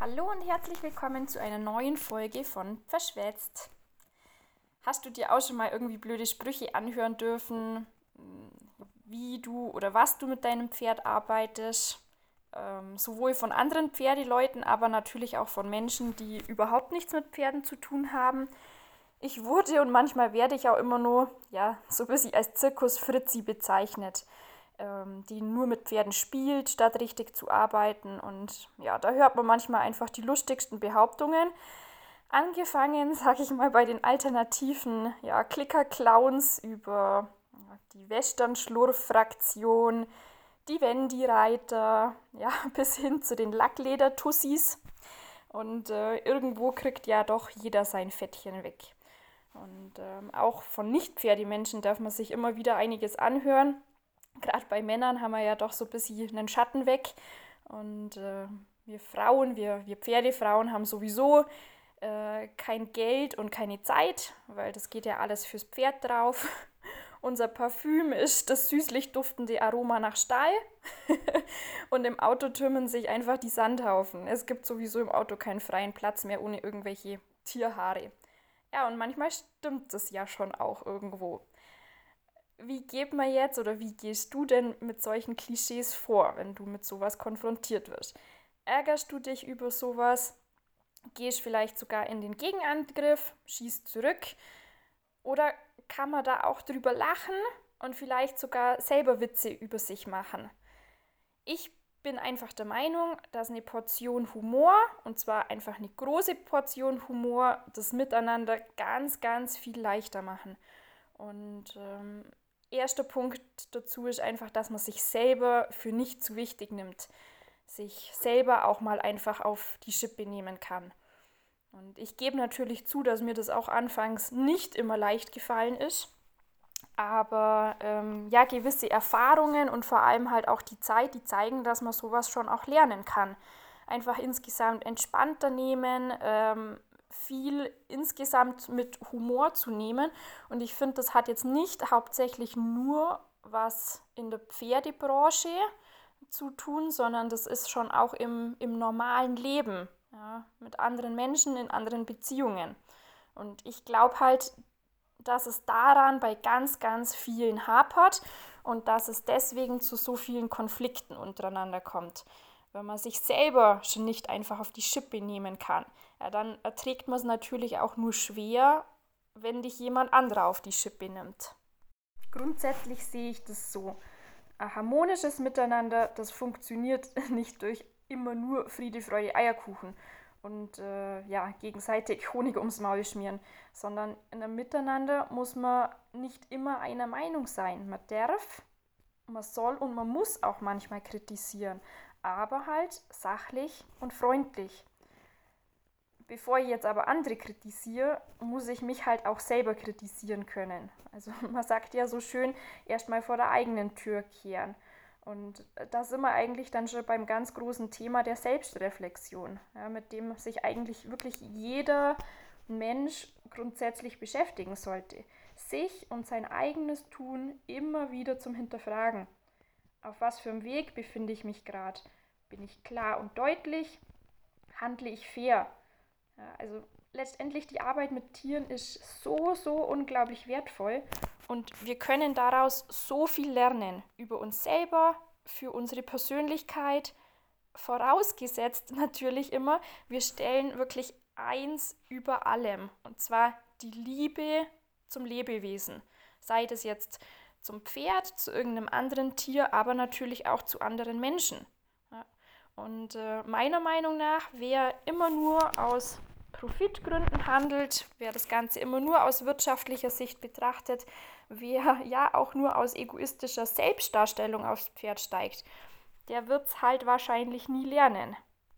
Hallo und herzlich willkommen zu einer neuen Folge von Verschwätzt. Hast du dir auch schon mal irgendwie blöde Sprüche anhören dürfen, wie du oder was du mit deinem Pferd arbeitest? Ähm, sowohl von anderen Pferdeleuten, aber natürlich auch von Menschen, die überhaupt nichts mit Pferden zu tun haben. Ich wurde und manchmal werde ich auch immer nur, ja, so ein bisschen als Zirkus Fritzi bezeichnet ähm, die nur mit Pferden spielt, statt richtig zu arbeiten. Und ja, da hört man manchmal einfach die lustigsten Behauptungen. Angefangen, sag ich mal, bei den alternativen ja, Klicker-Clowns über ja, die Western-Schlurf-Fraktion, die Wendy-Reiter, ja, bis hin zu den Lackleder-Tussis. Und äh, irgendwo kriegt ja doch jeder sein Fettchen weg. Und ähm, auch von Nicht-Pferdemenschen darf man sich immer wieder einiges anhören gerade bei Männern haben wir ja doch so ein bisschen einen Schatten weg. Und äh, wir Frauen, wir, wir Pferdefrauen haben sowieso äh, kein Geld und keine Zeit, weil das geht ja alles fürs Pferd drauf. Unser Parfüm ist das süßlich duftende Aroma nach Stall. und im Auto türmen sich einfach die Sandhaufen. Es gibt sowieso im Auto keinen freien Platz mehr ohne irgendwelche Tierhaare. Ja, und manchmal stimmt das ja schon auch irgendwo wie geht man jetzt oder wie gehst du denn mit solchen Klischees vor, wenn du mit sowas konfrontiert wirst? Ärgerst du dich über sowas? Gehst vielleicht sogar in den Gegenangriff, schießt zurück? Oder kann man da auch drüber lachen und vielleicht sogar selber Witze über sich machen? Ich bin einfach der Meinung, dass eine Portion Humor, und zwar einfach eine große Portion Humor, das Miteinander ganz, ganz viel leichter machen. Und ähm, erster Punkt dazu ist einfach, dass man sich selber für nicht zu wichtig nimmt, sich selber auch mal einfach auf die Schippe nehmen kann. Und ich gebe natürlich zu, dass mir das auch anfangs nicht immer leicht gefallen ist. Aber ähm, ja, gewisse Erfahrungen und vor allem halt auch die Zeit, die zeigen, dass man sowas schon auch lernen kann. Einfach insgesamt entspannter nehmen, ähm, viel insgesamt mit Humor zu nehmen. Und ich finde, das hat jetzt nicht hauptsächlich nur was in der Pferdebranche zu tun, sondern das ist schon auch im, im normalen Leben, ja, mit anderen Menschen, in anderen Beziehungen. Und ich glaube halt, dass es daran bei ganz, ganz vielen hapert und dass es deswegen zu so vielen Konflikten untereinander kommt wenn man sich selber schon nicht einfach auf die Schippe nehmen kann, ja, dann erträgt man es natürlich auch nur schwer, wenn dich jemand anderer auf die Schippe nimmt. Grundsätzlich sehe ich das so. Ein harmonisches Miteinander, das funktioniert nicht durch immer nur Friede, Freude, Eierkuchen und äh, ja, gegenseitig Honig ums Maul schmieren, sondern in einem Miteinander muss man nicht immer einer Meinung sein. Man darf, man soll und man muss auch manchmal kritisieren aber halt sachlich und freundlich. Bevor ich jetzt aber andere kritisiere, muss ich mich halt auch selber kritisieren können. Also man sagt ja so schön, erstmal vor der eigenen Tür kehren. Und da sind wir eigentlich dann schon beim ganz großen Thema der Selbstreflexion, ja, mit dem sich eigentlich wirklich jeder Mensch grundsätzlich beschäftigen sollte. Sich und sein eigenes Tun immer wieder zum Hinterfragen auf was für einem Weg befinde ich mich gerade? Bin ich klar und deutlich? Handle ich fair? Ja, also letztendlich die Arbeit mit Tieren ist so, so unglaublich wertvoll und wir können daraus so viel lernen über uns selber, für unsere Persönlichkeit, vorausgesetzt natürlich immer, wir stellen wirklich eins über allem und zwar die Liebe zum Lebewesen. Sei das jetzt zum Pferd, zu irgendeinem anderen Tier, aber natürlich auch zu anderen Menschen. Und äh, meiner Meinung nach, wer immer nur aus Profitgründen handelt, wer das Ganze immer nur aus wirtschaftlicher Sicht betrachtet, wer ja auch nur aus egoistischer Selbstdarstellung aufs Pferd steigt, der wird es halt wahrscheinlich nie lernen.